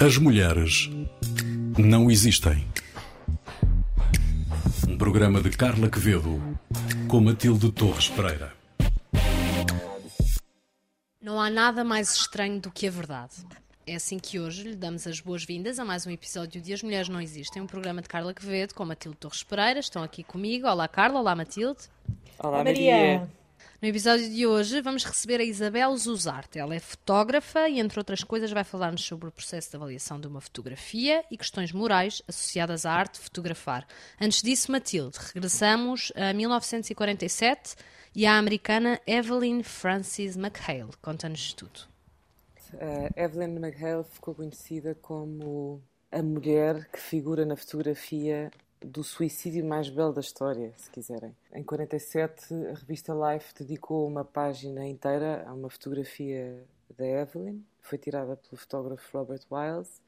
As mulheres não existem. Um programa de Carla Quevedo com Matilde Torres Pereira. Não há nada mais estranho do que a verdade. É assim que hoje lhe damos as boas-vindas a mais um episódio de As Mulheres Não Existem, um programa de Carla Quevedo com Matilde Torres Pereira. Estão aqui comigo. Olá, Carla. Olá, Matilde. Olá, Maria. No episódio de hoje vamos receber a Isabel Zuzarte. Ela é fotógrafa e, entre outras coisas, vai falar-nos sobre o processo de avaliação de uma fotografia e questões morais associadas à arte de fotografar. Antes disso, Matilde, regressamos a 1947 e à americana Evelyn Frances McHale. Conta-nos tudo. Uh, Evelyn McHale ficou conhecida como a mulher que figura na fotografia do suicídio mais belo da história, se quiserem. Em 47, a revista Life dedicou uma página inteira a uma fotografia da Evelyn, foi tirada pelo fotógrafo Robert Wiles,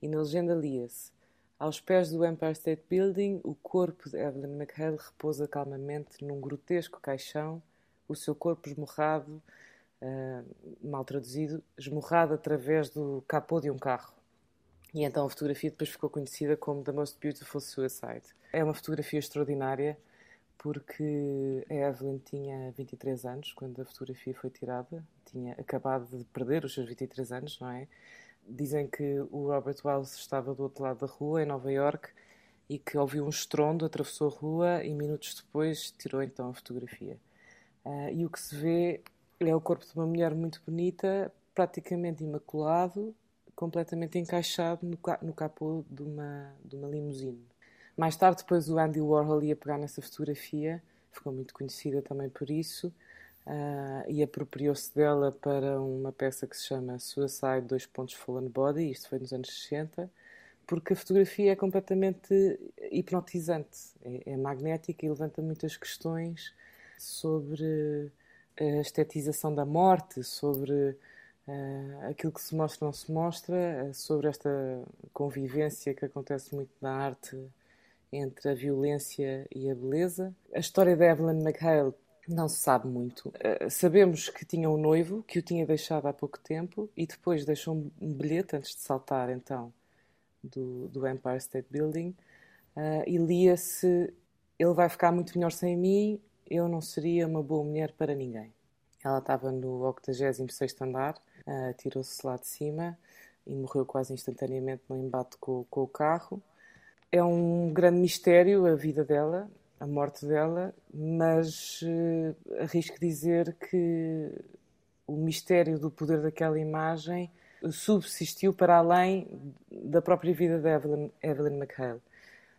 e na legenda lia-se: Aos pés do Empire State Building, o corpo de Evelyn McHale repousa calmamente num grotesco caixão, o seu corpo esmorrado, uh, mal traduzido, esmorrado através do capô de um carro. E então a fotografia depois ficou conhecida como The Most Beautiful Suicide. É uma fotografia extraordinária porque a Evelyn tinha 23 anos quando a fotografia foi tirada, tinha acabado de perder os seus 23 anos, não é? Dizem que o Robert Wells estava do outro lado da rua, em Nova York, e que ouviu um estrondo, atravessou a rua e minutos depois tirou então a fotografia. Uh, e o que se vê é o corpo de uma mulher muito bonita, praticamente imaculado, completamente encaixado no, capô de uma, de uma limusine. Mais tarde, depois, o Andy Warhol ia pegar nessa fotografia, ficou muito conhecida também por isso, uh, e apropriou-se dela para uma peça que se chama Suicide, dois pontos Fallen Body, isto foi nos anos 60, porque a fotografia é completamente hipnotizante, é, é magnética e levanta muitas questões sobre a estetização da morte, sobre Uh, aquilo que se mostra não se mostra, uh, sobre esta convivência que acontece muito na arte entre a violência e a beleza. A história da Evelyn McHale não se sabe muito. Uh, sabemos que tinha um noivo, que o tinha deixado há pouco tempo e depois deixou um, bilhete antes de saltar, então, do, do Empire State Building e lia-se: Ele vai ficar muito melhor sem mim, eu não seria uma boa mulher para ninguém. Ela estava no 86 andar, uh, tirou-se lá de cima e morreu quase instantaneamente no embate com, com, o carro. É um grande mistério a vida dela, a morte dela, mas uh, arrisco dizer que o mistério do poder daquela imagem subsistiu para além da própria vida de Evelyn, Evelyn McHale.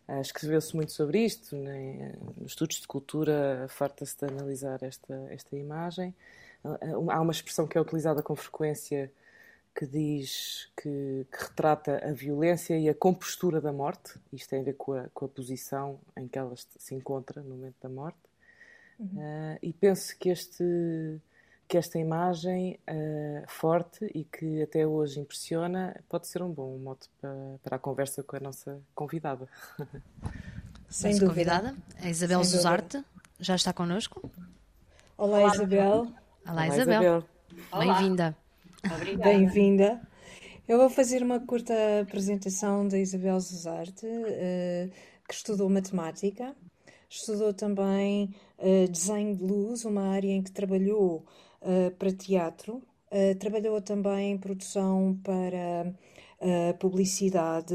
Uh, Escreveu-se muito sobre isto, né? nos estudos de cultura farta-se de analisar esta, esta imagem. Há uma expressão que é utilizada com frequência que diz que, que, retrata a violência e a compostura da morte. Isto tem a ver com a, com a posição em que ela se encontra no momento da morte. Uhum. Uh, e penso que este que esta imagem uh, forte e que até hoje impressiona pode ser um bom mote para, para a conversa com a nossa convidada. Sem nossa convidada, a Isabel Sem Zuzarte, já está connosco. Olá, Olá Isabel. Olá, Olá Isabel. Isabel. Bem-vinda. Bem-vinda. Eu vou fazer uma curta apresentação da Isabel Zuzarte, uh, que estudou matemática, estudou também uh, desenho de luz, uma área em que trabalhou uh, para teatro. Trabalhou também em produção para publicidade,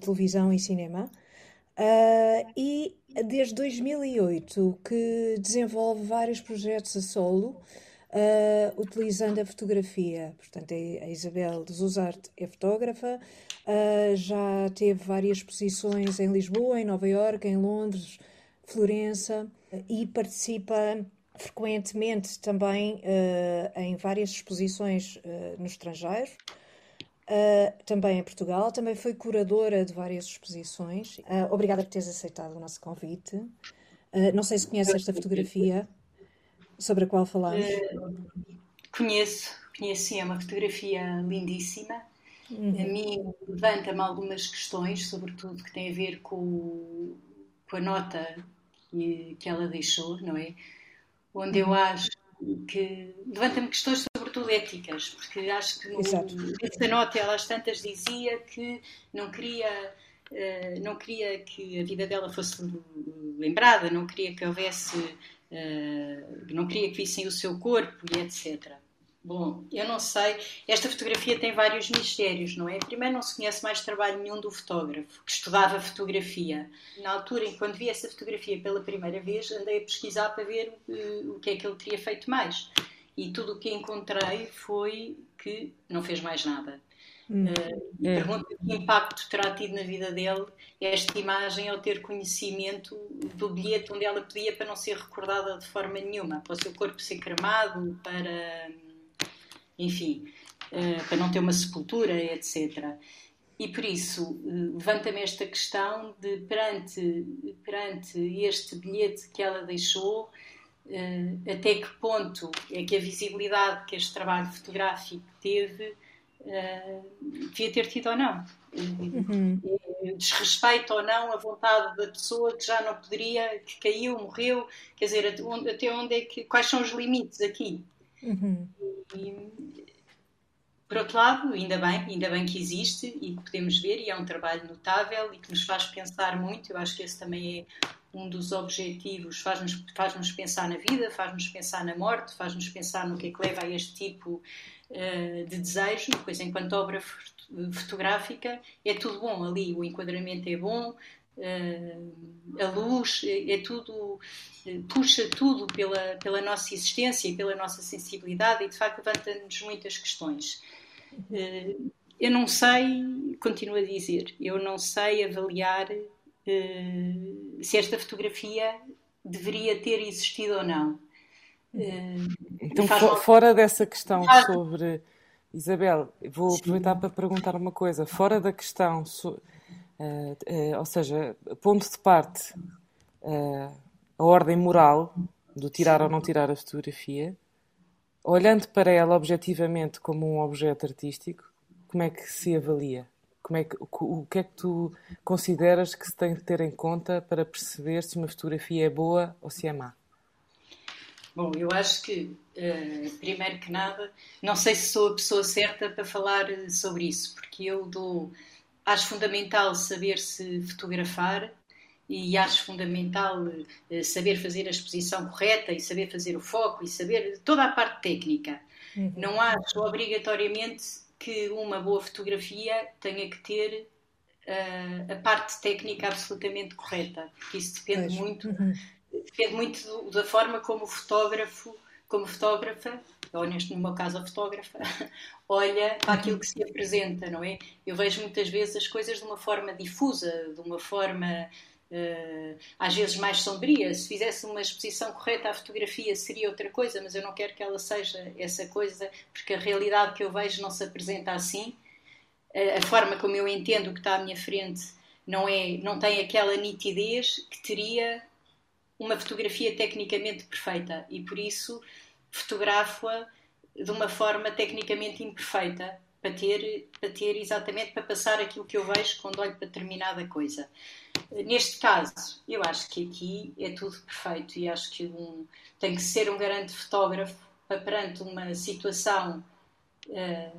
televisão e cinema. e desde 2008 que desenvolve vários projetos a solo, utilizando a fotografia. Portanto, a Isabel de Zuzarte é fotógrafa, já teve várias exposições em Lisboa, em Nova Iorque, em Londres, Florença e participa frequentemente também uh, em várias exposições uh, no estrangeiro, uh, também em Portugal, também foi curadora de várias exposições. obrigada por teres aceitado o nosso convite. não sei se conhece esta fotografia sobre a qual falamos. conheço, conheço sim, é uma fotografia lindíssima. Uhum. A mim levanta-me algumas questões, sobretudo que têm a ver com, com a nota que, que ela deixou, não é? onde eu acho que levanta-me questões sobretudo éticas, porque acho que essa nota ela às tantas dizia que não queria uh, não queria que a vida dela fosse lembrada, não queria que houvesse uh, não queria que vissem o seu corpo e etc. Bom, eu não sei. Esta fotografia tem vários mistérios, não é? Primeiro, não se conhece mais trabalho nenhum do fotógrafo que estudava fotografia. Na altura, quando vi essa fotografia pela primeira vez, andei a pesquisar para ver uh, o que é que ele teria feito mais. E tudo o que encontrei foi que não fez mais nada. Hum. Uh, pergunto que impacto terá tido na vida dele esta imagem ao ter conhecimento do bilhete onde ela pedia para não ser recordada de forma nenhuma, para o seu corpo ser cremado, para enfim, uh, para não ter uma sepultura, etc. E por isso uh, levanta-me esta questão de perante, perante este bilhete que ela deixou, até que ponto é que a visibilidade que este trabalho fotográfico teve devia ter tido ou não. Uhum. Desrespeito ou não a vontade da pessoa que já não poderia, que caiu, morreu, quer dizer, até onde, até onde é que, quais são os limites aqui? Uhum. E, por outro lado, ainda bem, ainda bem que existe e que podemos ver, e é um trabalho notável e que nos faz pensar muito. Eu acho que esse também é um dos objetivos, faz-nos faz -nos pensar na vida, faz-nos pensar na morte, faz-nos pensar no que é que leva a este tipo uh, de desejo. Pois, enquanto obra fotográfica, é tudo bom ali, o enquadramento é bom, uh, a luz, é, é tudo puxa tudo pela, pela nossa existência e pela nossa sensibilidade e de facto levanta-nos muitas questões. Eh, eu não sei, continuo a dizer, eu não sei avaliar se esta fotografia deveria ter existido ou não. Uh, então, for, fora dessa questão sobre. Isabel, vou Sim. aproveitar para perguntar uma coisa. Fora da questão, so, ou seja, ponto de parte a ordem moral do tirar Sim. ou não tirar a fotografia, olhando para ela objetivamente como um objeto artístico, como é que se avalia? Como é que, o, o que é que tu consideras que se tem de ter em conta para perceber se uma fotografia é boa ou se é má? Bom, eu acho que, uh, primeiro que nada, não sei se sou a pessoa certa para falar sobre isso, porque eu dou. Acho fundamental saber se fotografar e acho fundamental eh, saber fazer a exposição correta e saber fazer o foco e saber toda a parte técnica. Uhum. Não acho obrigatoriamente que uma boa fotografia tenha que ter uh, a parte técnica absolutamente correta, porque isso depende pois. muito, uhum. Depende muito da forma como o fotógrafo, como fotógrafa, ou neste no meu caso a fotógrafa, olha para aquilo que se apresenta, não é? Eu vejo muitas vezes as coisas de uma forma difusa, de uma forma uh, às vezes mais sombria. Se fizesse uma exposição correta à fotografia seria outra coisa, mas eu não quero que ela seja essa coisa, porque a realidade que eu vejo não se apresenta assim. Uh, a forma como eu entendo o que está à minha frente não, é, não tem aquela nitidez que teria uma fotografia tecnicamente perfeita e por isso fotografo-a de uma forma tecnicamente imperfeita para ter, para ter exatamente para passar aquilo que eu vejo quando olho para determinada coisa. Neste caso, eu acho que aqui é tudo perfeito e acho que um, tem que ser um grande fotógrafo para perante uma situação uh,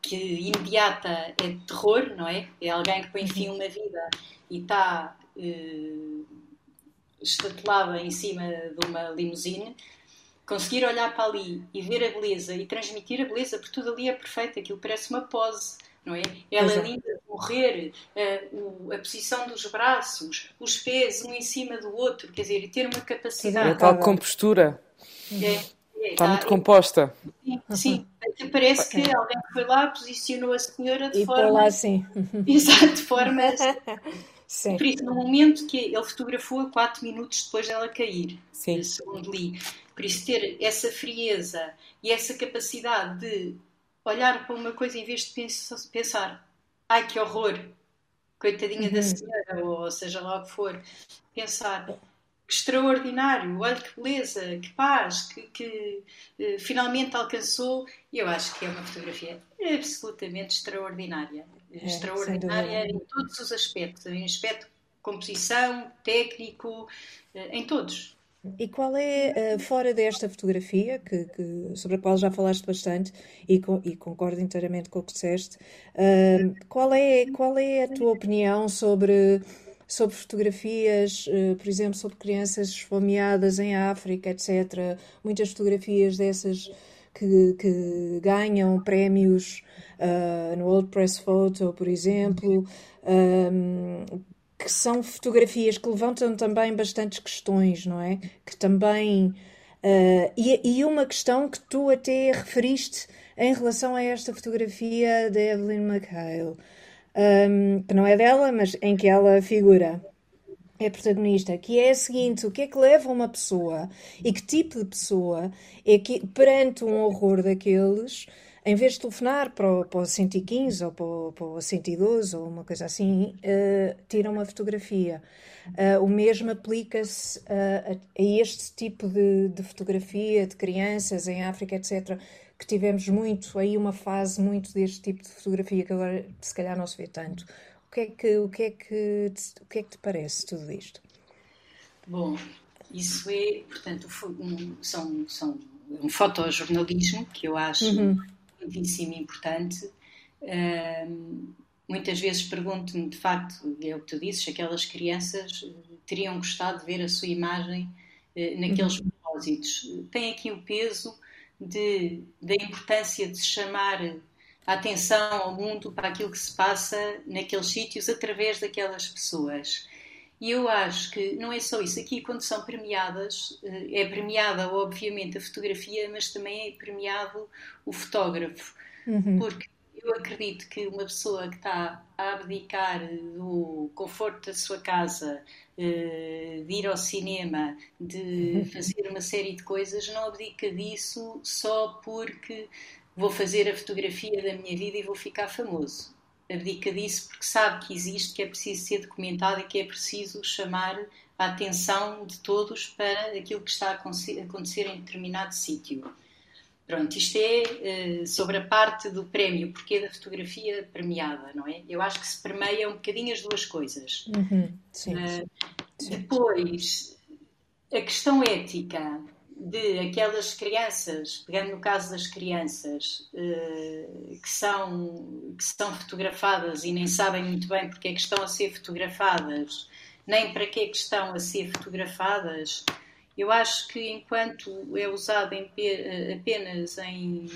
que imediata é de terror, não é? É alguém que põe fim a uma vida e está uh, estatelada em cima de uma limusine conseguir olhar para ali e ver a beleza e transmitir a beleza, porque tudo ali é perfeito, aquilo parece uma pose, não é? Ela é linda, morrer, a, o, a posição dos braços, os pés um em cima do outro, quer dizer, e ter uma capacidade. É tal compostura. É, é, Está muito é, composta. Sim, sim. Parece que alguém foi lá, posicionou a senhora de e forma. lá assim. Exato, de forma. Sim. Por isso, no momento que ele fotografou, quatro minutos depois dela cair, sim. segundo li. Por isso, ter essa frieza e essa capacidade de olhar para uma coisa em vez de pensar, ai que horror, coitadinha uhum. da senhora, ou seja lá o que for, pensar que extraordinário, olha que beleza, que paz, que, que uh, finalmente alcançou. Eu acho que é uma fotografia absolutamente extraordinária. É, extraordinária em todos os aspectos, em aspecto composição, técnico, uh, em todos. E qual é, uh, fora desta fotografia, que, que, sobre a qual já falaste bastante e, e concordo inteiramente com o que disseste, qual, é, qual é a tua opinião sobre, sobre fotografias, uh, por exemplo, sobre crianças esfomeadas em África, etc. Muitas fotografias dessas que, que ganham prémios no World Press Photo, por exemplo que são fotografias que levantam também bastantes questões, não é? Que também. Uh, e, e, uma questão que tu até referiste em relação a esta fotografia de Evelyn McHale, um, que não é dela, mas em que ela figura, é protagonista, que é a seguinte: o que é que leva uma pessoa e que tipo de pessoa é que, perante um horror daqueles, em vez de telefonar para o, para o 115 ou para o, para o 112 ou uma coisa assim, uh, tira uma fotografia. Uh, o mesmo aplica-se uh, a, a, este tipo de, de, fotografia de crianças em África, etc., que tivemos muito, aí uma fase muito deste tipo de fotografia que agora se calhar não se vê tanto. O que é que, o que, é que, o que, é que te parece tudo isto? Bom, isso é, portanto, um, são, são um fotojornalismo que eu acho uhum muitíssimo importante. Uh, muitas vezes pergunto-me, de facto, é o que tu dizes, aquelas crianças eh, teriam gostado de ver a sua imagem uh, naqueles uhum. propósitos. Tem aqui o peso de, da importância de se chamar a atenção ao mundo para aquilo que se passa naqueles sítios através daquelas pessoas. E eu acho que não é só isso. Aqui, quando são premiadas, eh, é premiada, obviamente, a fotografia, mas também é premiado o fotógrafo. Uhum. Porque eu acredito que uma pessoa que está a abdicar do conforto da sua casa, eh, de ir ao cinema, de fazer uma série de coisas, não abdica disso só porque vou fazer a fotografia da minha vida e vou ficar famoso abdica disso porque sabe que existe, que é preciso ser documentado e que é preciso chamar a atenção de todos para aquilo que está a acontecer em determinado sítio. Pronto, isto é uh, sobre a parte do prémio, porque da fotografia premiada, não é? Eu acho que se permeia um bocadinho as duas coisas. Uhum, sim, uh, sim. Depois, a questão ética de aquelas crianças, pegando no caso das crianças, eh, que, são, que são fotografadas e nem sabem muito bem porque é que estão a ser fotografadas, nem para que é que estão a ser fotografadas, eu acho que enquanto é usado em, apenas em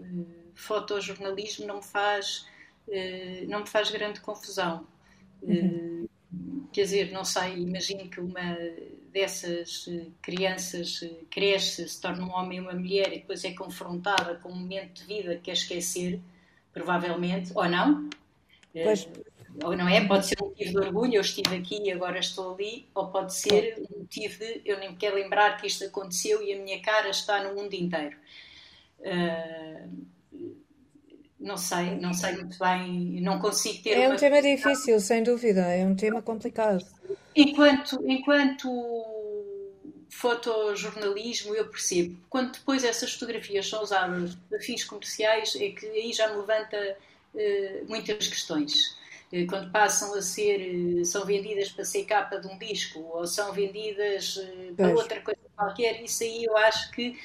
eh, fotojornalismo não me faz, eh, não me faz grande confusão. Uhum. Quer dizer, não sei, imagino que uma dessas eh, crianças eh, cresce, se torna um homem e uma mulher e depois é confrontada com um momento de vida que quer esquecer, provavelmente, ou não. Eh, pois. Ou não é? Pode ser um motivo de orgulho, eu estive aqui e agora estou ali, ou pode ser um motivo de eu nem me quero lembrar que isto aconteceu e a minha cara está no mundo inteiro. Uh, não sei, não sei muito bem, não consigo ter. É um tema difícil, sem dúvida, é um tema complicado. Enquanto, enquanto fotojornalismo, eu percebo. Quando depois essas fotografias são usadas para fins comerciais, é que aí já me levanta uh, muitas questões. Uh, quando passam a ser, uh, são vendidas para ser capa de um disco ou são vendidas para outra coisa qualquer, isso aí eu acho que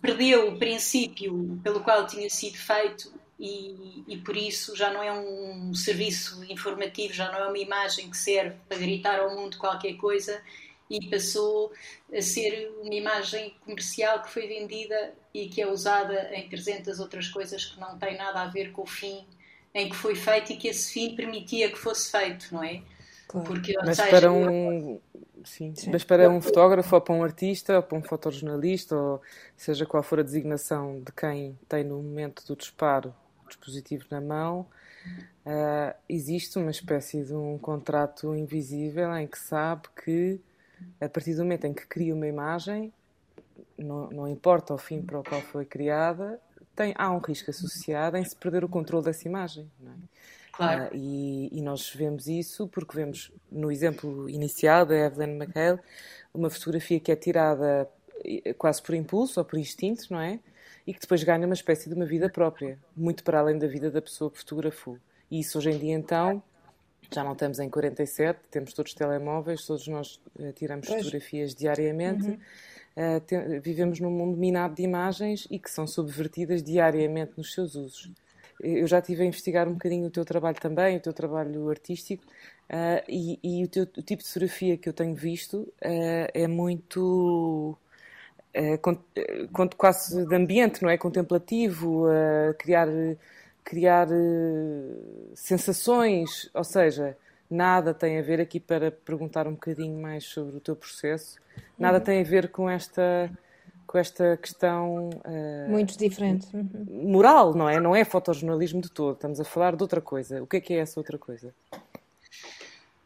perdeu o princípio pelo qual tinha sido feito e, e, por isso já não é um serviço informativo, já não é uma imagem que serve para gritar ao mundo qualquer coisa e passou a ser uma imagem comercial que foi vendida e que é usada em 300 outras coisas que não têm nada a ver com o fim em que foi feito e que esse fim permitia que fosse feito, não é? Claro. Porque, Mas seja, para um, Sim, Sim. mas para um fotógrafo ou para um artista ou para um fotojornalista ou seja qual for a designação de quem tem no momento do disparo o dispositivo na mão, uh, existe uma espécie de um contrato invisível em que sabe que a partir do momento em que cria uma imagem, não, não importa o fim para o qual foi criada, tem, há um risco associado em se perder o controle dessa imagem. Não é? Claro. Uh, e, e, nós vemos isso porque vemos no exemplo inicial da Evelyn McHale uma fotografia que é tirada eh, quase por impulso ou por instinto, não é? E que depois ganha uma espécie de uma vida própria, muito para além da vida da pessoa que fotografou. E isso hoje em dia, então, Já não estamos em 47, temos todos telemóveis, todos nós uh, tiramos pois. fotografias diariamente. Uhum. Uh, te, vivemos num mundo minado de imagens e que são subvertidas diariamente nos seus usos. Eu já estive a investigar um bocadinho o teu trabalho também, o teu trabalho artístico, uh, e, e o, teu, o, tipo de fotografia que eu tenho visto é muito uh, quase de ambiente, não é? Contemplativo, uh, criar, criar uh, sensações, ou seja, nada tem a ver aqui para perguntar um bocadinho mais sobre o teu processo, nada uhum. tem a ver com esta com esta questão uh, muito diferente uhum. moral, não é? Não é fotojornalismo de todo. Estamos a falar de outra coisa. O que é que é essa outra coisa?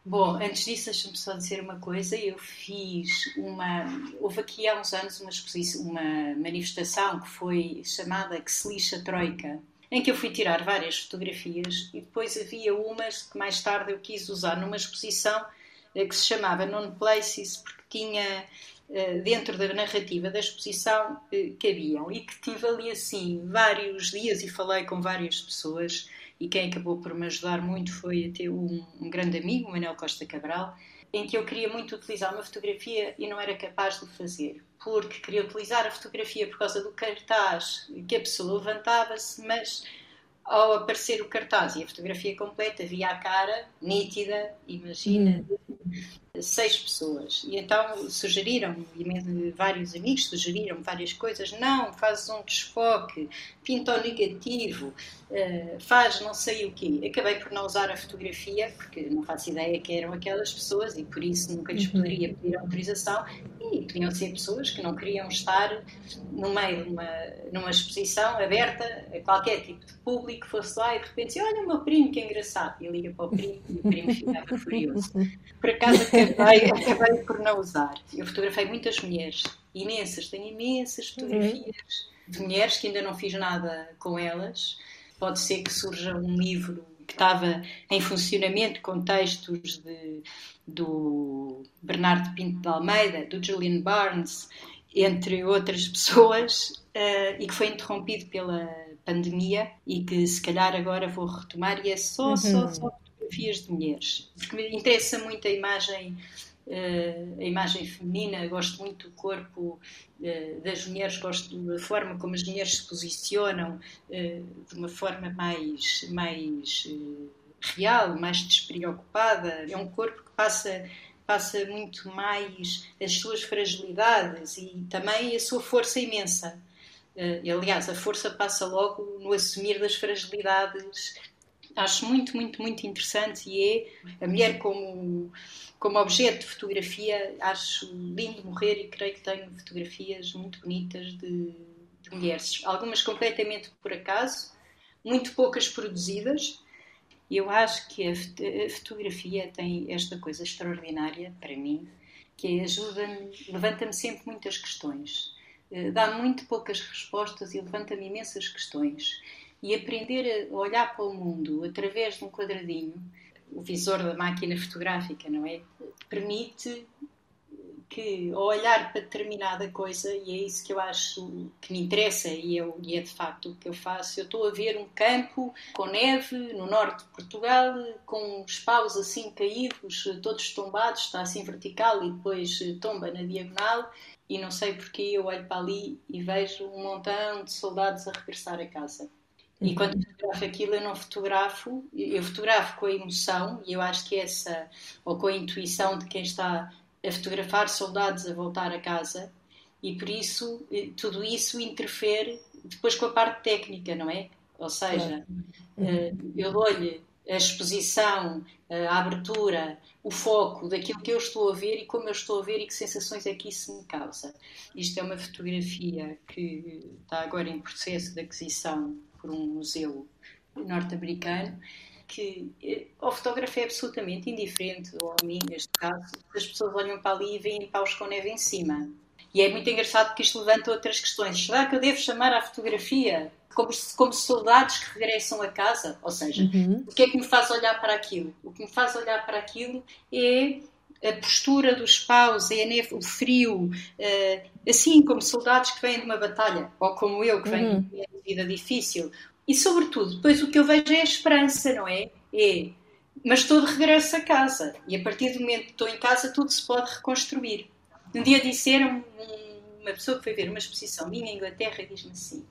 Bom, antes disso, deixa-me só dizer uma coisa. Eu fiz uma. Houve aqui há uns anos uma, exposição, uma manifestação que foi chamada Que se lixa Troika, em que eu fui tirar várias fotografias e depois havia umas que mais tarde eu quis usar numa exposição eh, que se chamava Non Places, porque tinha eh, dentro da narrativa da exposição eh, cabiam e que tive ali assim vários dias e falei com várias pessoas. E quem acabou por me ajudar muito foi até um, um grande amigo, Manuel Costa Cabral, em que eu queria muito utilizar uma fotografia e não era capaz de fazer, porque queria utilizar a fotografia por causa do cartaz que a pessoa levantava-se, mas ao aparecer o cartaz e a fotografia completa, via a cara nítida, imagina, hum seis pessoas. E então sugeriram, vários amigos sugeriram várias coisas. Não, faz um desfoque, pinta o negativo, uh, faz não sei o quê. Acabei por não usar a fotografia, porque não faço ideia que eram aquelas pessoas e por isso nunca lhes uhum. poderia pedir autorização. E ser pessoas que não queriam estar no meio de uma, numa exposição aberta a qualquer tipo de público, fosse lá e de repente, olha o meu primo, que engraçado. E liga para o primo e o primo ficava furioso. Por acaso acabei, acabei por não usar. Eu fotografei muitas mulheres, imensas, tenho imensas fotografias de mulheres que ainda não fiz nada com elas. Pode ser que surja um livro que estava em funcionamento com textos de, do Bernardo Pinto de Almeida, do Julian Barnes, entre outras pessoas, uh, e que foi interrompido pela pandemia e que se calhar agora vou retomar e é só, uhum. só, só fotografias de mulheres, porque me interessa muito a imagem Uh, a imagem feminina, gosto muito do corpo uh, das mulheres, gosto da forma como as mulheres se posicionam uh, de uma forma mais, mais real, mais despreocupada. É um corpo que passa, passa muito mais as suas fragilidades e também a sua força imensa. aliás, a força passa logo no assumir das fragilidades acho muito, muito, muito interessante e é a mulher como, como objeto de fotografia. Acho lindo morrer e creio que tenho fotografias muito bonitas de, de mulheres, algumas completamente por acaso, muito poucas produzidas. Eu acho que a fotografia tem esta coisa extraordinária para mim, que ajuda-me, levanta-me sempre muitas questões, eh, dá muito poucas respostas e levanta-me imensas questões e aprender a olhar para o mundo através de um quadradinho, o visor da máquina fotográfica, não é? Permite que, ao olhar para determinada coisa, e é isso que eu acho que me interessa, e, eu, e é de facto o que eu faço, eu estou a ver um campo com neve no norte de Portugal, com os paus assim caídos, todos tombados, está assim vertical e depois tomba na diagonal, e não sei porque eu olho para ali e vejo um montão de soldados a regressar a casa. E quando fotografo aquilo, eu não fotografo, eu fotografo com a emoção, e eu acho que essa, ou com a intuição de quem está a fotografar soldados a voltar a casa, e por isso eh, tudo isso interfere depois com a parte técnica, não é? Ou seja, é. eu dou-lhe a exposição, a abertura, o foco daquilo que eu estou a ver e como eu estou a ver e que sensações é que isso me causa. Isto é uma fotografia que está agora em processo de aquisição por um museu norte-americano, que eh, o fotógrafo é absolutamente indiferente, ou a mim neste caso, as pessoas olham para ali e veem paus com neve em cima. E é muito engraçado porque isto levanta outras questões. Será que eu devo chamar à fotografia como, como soldados que regressam a casa? Ou seja, uhum. o que é que me faz olhar para aquilo? O que me faz olhar para aquilo é a postura dos paus, é a neve, o frio, uh, assim como soldados que vêm de uma batalha, ou como eu que venho uhum. de uma vida difícil. E sobretudo, depois o que eu vejo é a esperança, não é? É mas estou de regresso a casa. E a partir do momento que estou em casa, tudo se pode reconstruir. Um dia disseram uma pessoa que foi ver uma exposição minha em Inglaterra diz-me assim: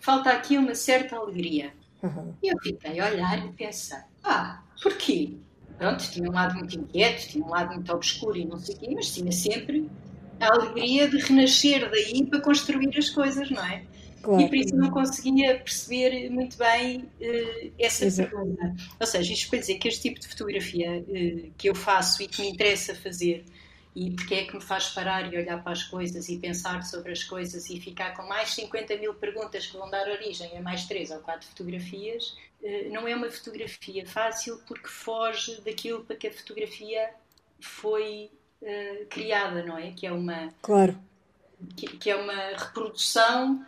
falta aqui uma certa alegria. Uhum. E eu fiquei a olhar e pensar: ah, porquê? Pronto, tinha um lado muito inquieto, tinha um lado muito obscuro e não sei o quê, mas tinha sempre a alegria de renascer daí para construir as coisas, não é? Claro. E por isso não conseguia perceber muito bem uh, essa Exato. pergunta. Ou seja, isto para dizer que este tipo de fotografia uh, que eu faço e que me interessa fazer e porque é que me faz parar e olhar para as coisas e pensar sobre as coisas e ficar com mais 50 mil perguntas que vão dar origem a mais três ou quatro fotografias, uh, não é uma fotografia fácil porque foge daquilo para que a fotografia foi criada, não é? Que é uma. Claro. Que, que é uma reprodução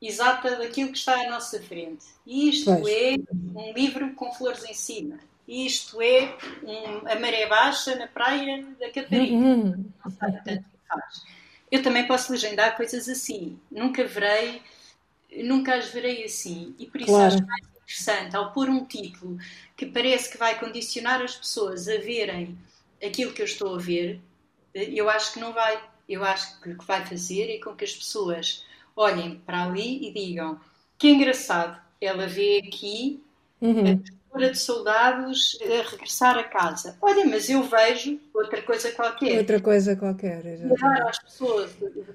exata daquilo que está à nossa frente. Isto pois. é um livro com flores em cima. Isto é um, a maré baixa na praia da Catarina. Uhum. faz. Eu também posso legendar coisas assim. Nunca verei, nunca as verei assim. E por isso claro. acho mais interessante, ao pôr um título que parece que vai condicionar as pessoas a verem aquilo que eu estou a ver, eu acho que não vai. Eu acho que o que vai fazer é com que as pessoas olhem para ali e digam que engraçado, ela vê aqui uhum. A postura de soldados a regressar a casa. Olha, mas eu vejo outra coisa qualquer. Outra coisa qualquer, exatamente. As pessoas,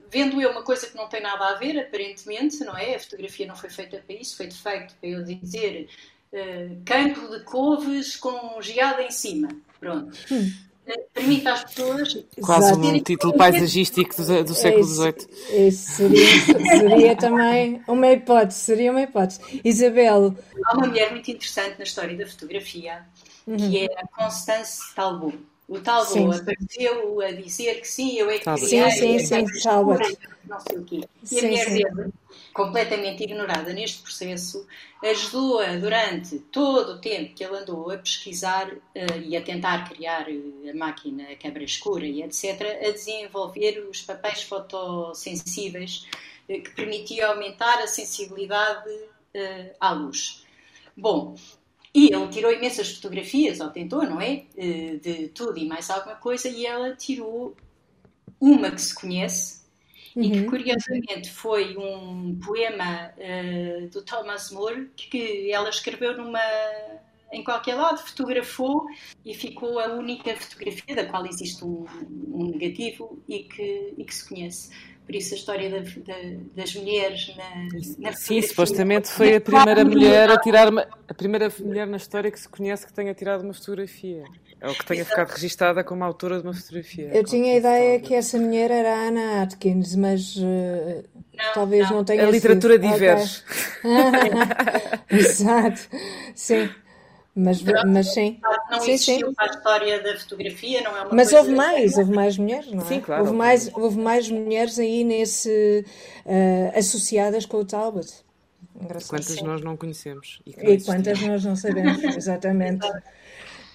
vendo eu uma coisa que não tem nada a ver, aparentemente, não é? A fotografia não foi feita para isso, foi feito para eu dizer uh, campo de couves com geada em cima. Pronto. Hum permite às pessoas. Quase um título paisagístico do, do século XVIII. Isso, seria, seria também uma hipótese, seria uma hipótese. Isabel. Há uma mulher muito interessante na história da fotografia, uhum. que é a Constance Talbot. O Talbot apareceu a dizer que sim, eu é que queria. Sim, sim, sim, Talbot. Não sei o quê. E sim, a mulher dele completamente ignorada neste processo, ajudou-a durante todo o tempo que ele andou a pesquisar uh, e a tentar criar a máquina quebra escura e etc., a desenvolver os papéis fotossensíveis uh, que permitiam aumentar a sensibilidade uh, à luz. Bom, e ele tirou imensas fotografias, ou tentou, não é? De tudo e mais alguma coisa, e ela tirou uma que se conhece, uhum. e que uhum. curiosamente foi um poema uh, do Thomas More que ela escreveu numa em qualquer lado, fotografou e ficou a única fotografia da qual existe um, um negativo e que, e que se conhece. Por isso a história da, da, das mulheres na, na Sim, supostamente foi a primeira mulher a tirar uma, a primeira mulher na história que se conhece que tenha tirado uma fotografia. É o que tenha ficado registada como autora de uma fotografia. Eu tinha a ideia que essa mulher era a Anna Atkins, mas uh, não, talvez não, não tenha A literatura sido. diverge. Okay. Exato, sim. Mas, mas sim. Não sim, sim. a história da fotografia, não é uma Mas houve mais, houve mais mulheres, não é? Sim, claro. Houve mais, houve mais mulheres aí nesse, uh, associadas com o Talbot. Engraçado. Quantas nós não conhecemos? E, e quantas nós não sabemos, exatamente.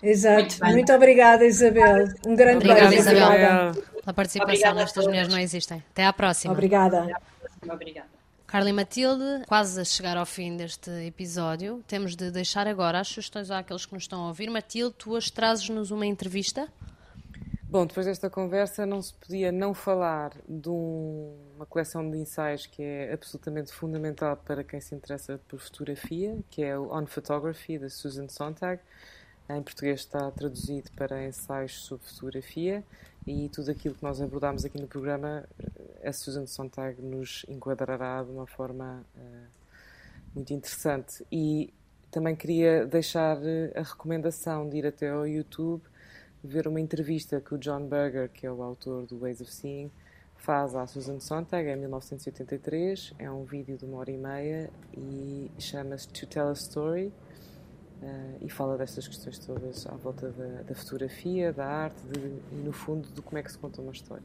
Exato. Muito, Muito, obrigada, Isabel. Um grande obrigada, beijo. Isabel. Pela participação nestas Mulheres Não Existem. Até à próxima. Obrigada. Obrigada. Carla e Matilde, quase a chegar ao fim deste episódio, temos de deixar agora as sugestões àqueles que nos estão a ouvir. Matilde, tu hoje trazes-nos uma entrevista? Bom, depois desta conversa não se podia não falar de um, uma coleção de ensaios que é absolutamente fundamental para quem se interessa por fotografia, que é o On Photography, da Susan Sontag. Em português está traduzido para ensaios sobre fotografia e tudo aquilo que nós abordámos aqui no programa, a Susan Sontag nos enquadrará de uma forma uh, muito interessante. E também queria deixar eh, a recomendação de ir até ao YouTube ver uma entrevista que o John Berger, que é o autor do Ways of Seeing, faz à Susan Sontag em 1983. É um vídeo de uma hora e meia e chama-se To Tell a Story Uh, e fala destas questões todas à volta da, da fotografia, da arte de, e, no fundo, de como é que se conta uma história.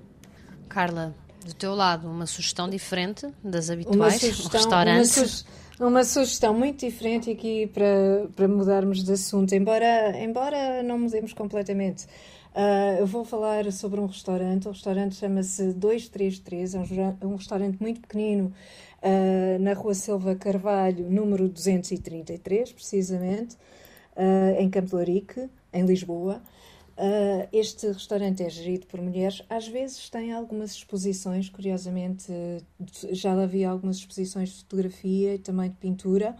Carla, do teu lado, uma sugestão diferente das habituais? Um restaurante? Uma, su uma, sugestão muito diferente aqui para, para mudarmos de assunto, embora, embora não mudemos completamente. Uh, eu vou falar sobre um restaurante. O restaurante chama-se 233, é um, um restaurante muito pequenino uh, na Rua Silva Carvalho, número 233, precisamente. uh, em Campo de Ourique, em Lisboa. Uh, este restaurante é gerido por mulheres. Às vezes tem algumas exposições, curiosamente, já havia algumas exposições de fotografia e também de pintura.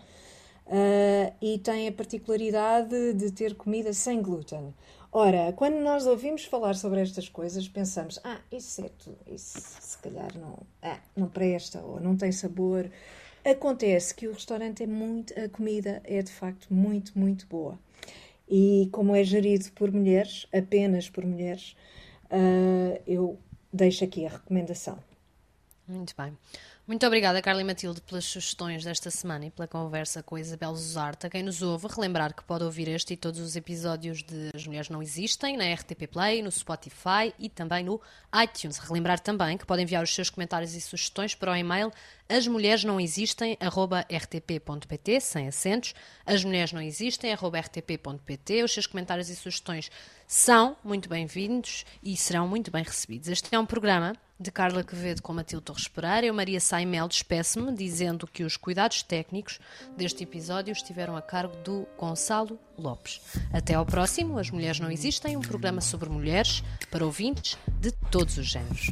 Uh, e tem a particularidade de ter comida sem glúten. Ora, quando nós ouvimos falar sobre estas coisas, pensamos: ah, isso é tudo, isso se calhar não, ah, não presta ou não tem sabor. Acontece que o restaurante é muito, a comida é de facto muito, muito boa. E como é gerido por mulheres, apenas por mulheres, uh, eu deixo aqui a recomendação. Muito bem. Muito obrigada, Carla e Matilde, pelas sugestões desta semana e pela conversa com a Isabel Zuzarte. Quem nos ouve, relembrar que pode ouvir este e todos os episódios de As Mulheres Não Existem na RTP Play, no Spotify e também no iTunes. Relembrar também que pode enviar os seus comentários e sugestões para o e-mail asmulheresnãoexistem.rtp.pt, sem acentos, asmulheresnãoexistem.rtp.pt. Os seus comentários e sugestões são muito bem-vindos e serão muito bem recebidos. Este é um programa de Carla Quevedo com Matilde Torres Pereira. Eu, Maria Saimel, despeço-me dizendo que os cuidados técnicos deste episódio estiveram a cargo do Gonçalo Lopes. Até ao próximo, As Mulheres Não Existem, um programa sobre mulheres para ouvintes de todos os géneros.